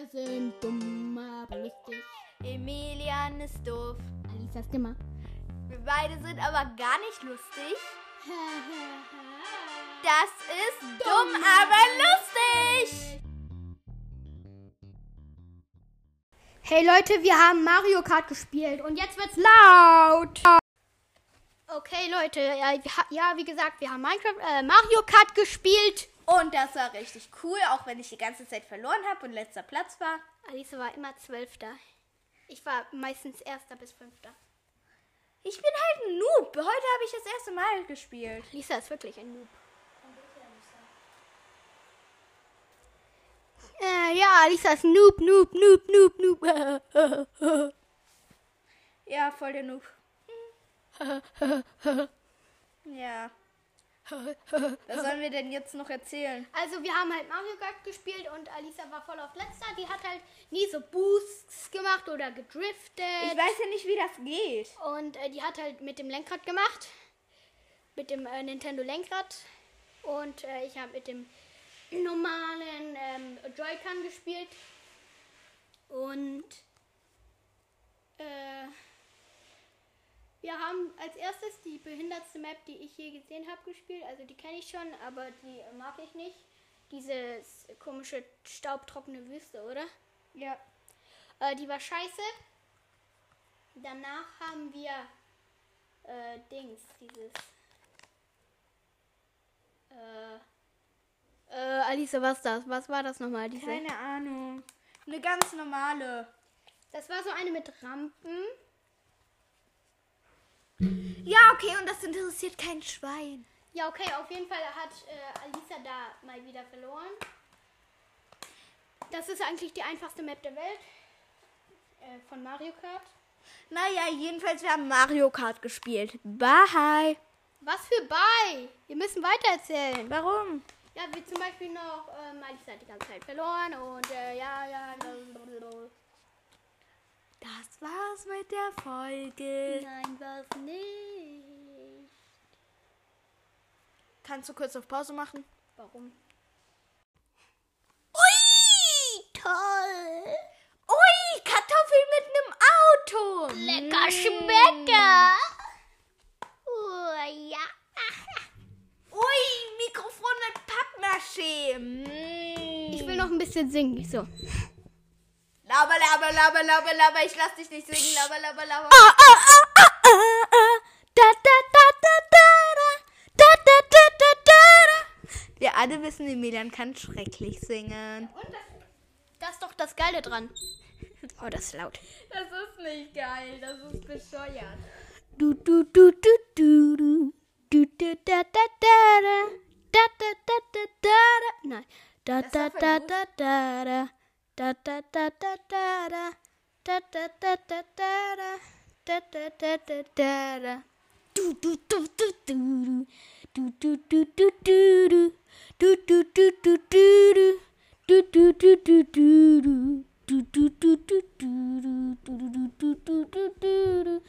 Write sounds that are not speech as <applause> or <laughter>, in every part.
Wir sind dumm, aber lustig. Emilian ist doof. Alisa Stimme. Wir beide sind aber gar nicht lustig. Das ist dumm, aber lustig. Hey Leute, wir haben Mario Kart gespielt und jetzt wird's laut. Okay Leute, ja wie gesagt, wir haben Minecraft, äh, Mario Kart gespielt. Und das war richtig cool, auch wenn ich die ganze Zeit verloren habe und letzter Platz war. Alisa war immer Zwölfter. Ich war meistens Erster bis Fünfter. Ich bin halt ein Noob. Heute habe ich das erste Mal gespielt. Lisa ist wirklich ein Noob. Äh, ja, Lisa ist Noob, Noob, Noob, Noob, Noob. <laughs> Ja, voll der Noob. <laughs> Ja. Was sollen wir denn jetzt noch erzählen? Also wir haben halt Mario Kart gespielt und Alisa war voll auf letzter. Die hat halt nie so Boosts gemacht oder gedriftet. Ich weiß ja nicht, wie das geht. Und äh, die hat halt mit dem Lenkrad gemacht. Mit dem äh, Nintendo Lenkrad. Und äh, ich habe mit dem normalen ähm, Joy-Con gespielt. Und äh, wir haben als erstes die behindertste Map, die ich je gesehen habe, gespielt. Also die kenne ich schon, aber die mag ich nicht. Diese komische staubtrockene Wüste, oder? Ja. Äh, die war scheiße. Danach haben wir äh, Dings, dieses. Äh, äh, Alice, was das? Was war das nochmal? Diese? Keine Ahnung. Eine ganz normale. Das war so eine mit Rampen. Ja, okay, und das interessiert kein Schwein. Ja, okay, auf jeden Fall hat äh, Alisa da mal wieder verloren. Das ist eigentlich die einfachste Map der Welt. Äh, von Mario Kart. Naja, jedenfalls, wir haben Mario Kart gespielt. Bye. Was für bei? Wir müssen weitererzählen. Warum? Ja, wie zum Beispiel noch, ähm, Alisa hat die ganze Zeit verloren und äh, ja, ja, blablabla. Das war's mit der Folge. Nein, was nicht. Kannst du kurz auf Pause machen? Warum? Ui, toll. Ui, Kartoffeln mit einem Auto. Lecker Schmecker! Oh, ja. <laughs> Ui, Mikrofon mit Pappmaché. Mm. Ich will noch ein bisschen singen. So. Laber, laber, laber, laber, laber. Ich lass dich nicht singen. Laber, laber, laber. Ah, ah, ah, ah, ah, ah. Da, da, da, da, da, da. Da, da, da, da, da, Wir alle wissen, Emilian kann schrecklich singen. da. Und das, das ist doch das Geile dran. Oh, das ist laut. Das ist nicht geil. Das ist bescheuert. Du, du, du, du, du, du. Du, du, da, da, da, da. Da, da, da, da, da, da. Nein. Da, da, da, da, da, da. Da, da, da, da, da, da. Da, da, da, da, da, da. Da, da, da, da, da, da. Du, du, du, du, du, du. Du, du, du, du, du, du. Du, du, du, du, du, du. Du, du, du, du, du, du. Du, du, du, du, du, du. Du, du, du,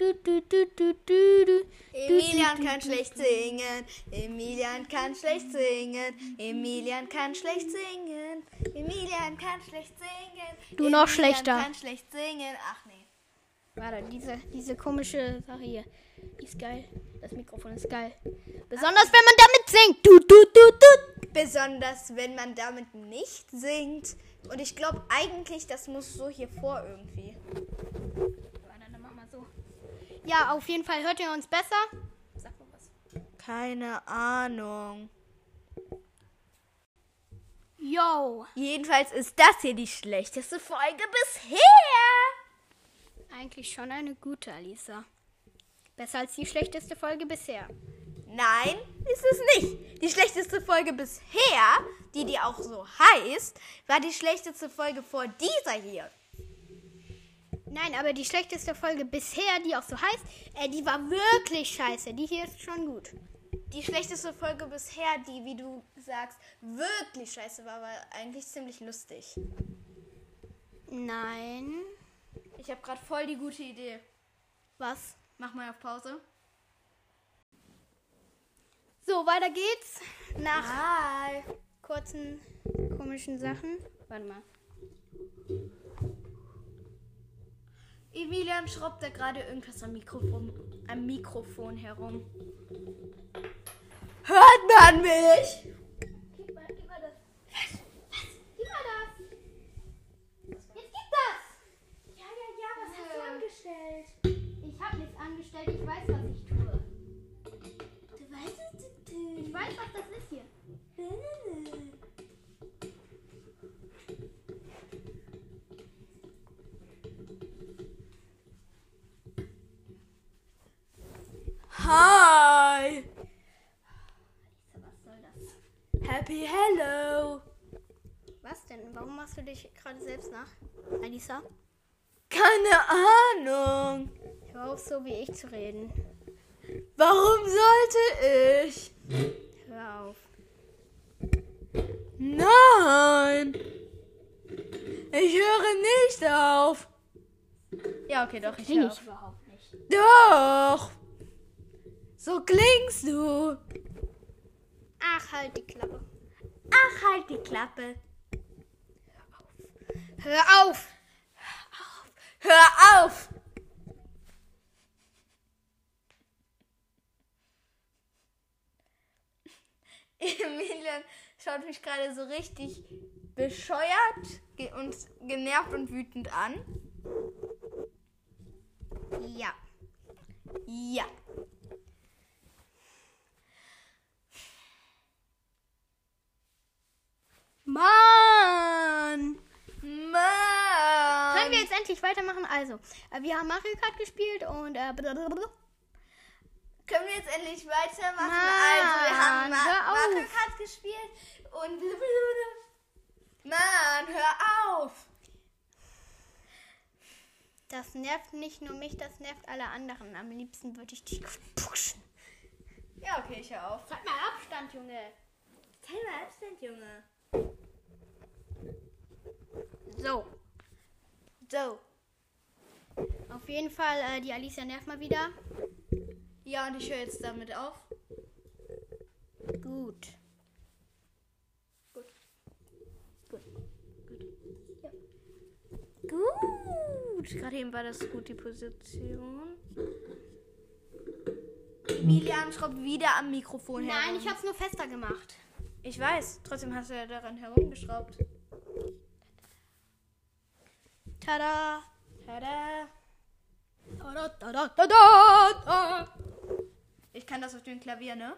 du, du, du, du. Du, du. Emilian kann schlecht singen. Emilian kann schlecht singen. Emilian kann schlecht singen. Emilian kann schlecht singen. Du noch Emilian schlechter. kann schlecht singen. Ach nee. Warte, diese, diese komische Sache hier. Die ist geil. Das Mikrofon ist geil. Besonders wenn man damit singt. Du, du, du, du. Besonders wenn man damit nicht singt. Und ich glaube eigentlich, das muss so hier vor irgendwie. Warte, dann mach mal so. Ja, auf jeden Fall hört ihr uns besser. Sag mal was. Keine Ahnung. Yo. Jedenfalls ist das hier die schlechteste Folge bisher. Eigentlich schon eine gute, Alisa. Besser als die schlechteste Folge bisher. Nein, ist es nicht. Die schlechteste Folge bisher, die die auch so heißt, war die schlechteste Folge vor dieser hier. Nein, aber die schlechteste Folge bisher, die auch so heißt, äh, die war wirklich scheiße. Die hier ist schon gut. Die schlechteste Folge bisher, die, wie du sagst, wirklich scheiße war, war eigentlich ziemlich lustig. Nein. Ich habe gerade voll die gute Idee. Was? Mach mal auf Pause. So, weiter geht's. Nach Hi. kurzen komischen Sachen. Warte mal. Emilian schraubt da gerade irgendwas am Mikrofon, am Mikrofon herum. Hört man mich? Gib mal, gib mal das. Was? Was? Gib mal das. Jetzt gib das. Ja, ja, ja, was hast du Äh. angestellt? Ich habe nichts angestellt. Ich weiß, was ich tue. Du weißt es, Ich weiß, was das ist hier. Hi! Was soll das? Happy Hello! Was denn? Warum machst du dich gerade selbst nach? Alisa? Keine Ahnung. Hör auf, so wie ich zu reden. Warum sollte ich? Hör auf. Nein! Ich höre nicht auf. Ja, okay, doch, ich höre ich auf. überhaupt nicht. Doch! So klingst du. Ach, halt die Klappe. Ach, halt die Klappe. Hör auf! Hör auf! <laughs> Emilian schaut mich gerade so richtig bescheuert und genervt und wütend an. Ja. Ja. Mann! Mann! Können wir jetzt endlich weitermachen? Also, äh, wir haben Mario Kart gespielt und äh. Können wir jetzt endlich weitermachen? Mann, also, wir haben Ma. Mario Kart gespielt und. Mann, hör auf! das nervt nicht nur mich, das nervt alle anderen. Am liebsten würde ich dich pushen. Ja, okay, ich hör auf. Halt mal Abstand, Junge. Teil mal Abstand, Junge. So, So. auf jeden Fall, äh, die Alicia nervt mal wieder. Ja, und ich höre jetzt damit auf. Gut. Gut. Gut. Ja. Gut. Gerade eben war das gut, die Position. Emilian schraubt wieder am Mikrofon Nein, herum. ich hab's nur fester gemacht. Ich weiß. Trotzdem hast du ja daran herumgeschraubt. Tada! Tada! Tada, tada, tada, tada. Ich kann das auf dem Klavier, ne?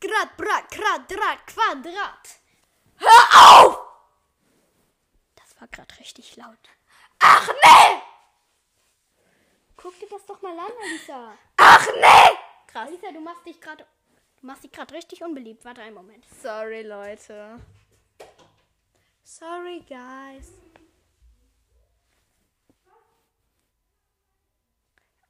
Grad, Brat, Quadrat, Quadrat. Hör auf! Das war gerade richtig laut. Ach nee! Guck dir das doch mal an, Alisa. Ach nee! Krass. Alisa, du machst dich gerade du machst dich gerade richtig unbeliebt. Warte einen Moment. Sorry, Leute. Sorry, guys.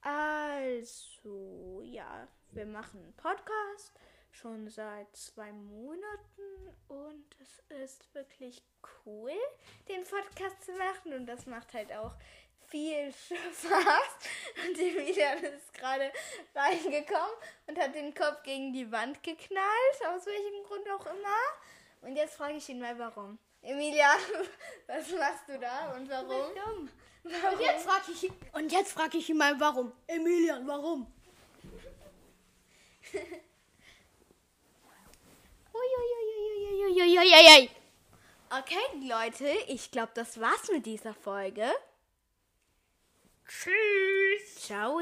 Also, ja, wir machen einen Podcast schon seit zwei Monaten und es ist wirklich cool, den Podcast zu machen und das macht halt auch viel Spaß. Und Emilian ist gerade reingekommen und hat den Kopf gegen die Wand geknallt, aus welchem Grund auch immer. Und jetzt frage ich ihn mal, warum. Emilian, <laughs> was machst du da und warum? Warum? Und jetzt frage ich, und jetzt frag ich ihn mal, warum. Emilian, warum? Okay, Leute, ich glaube, das war's mit dieser Folge. Tschüss. Ciao.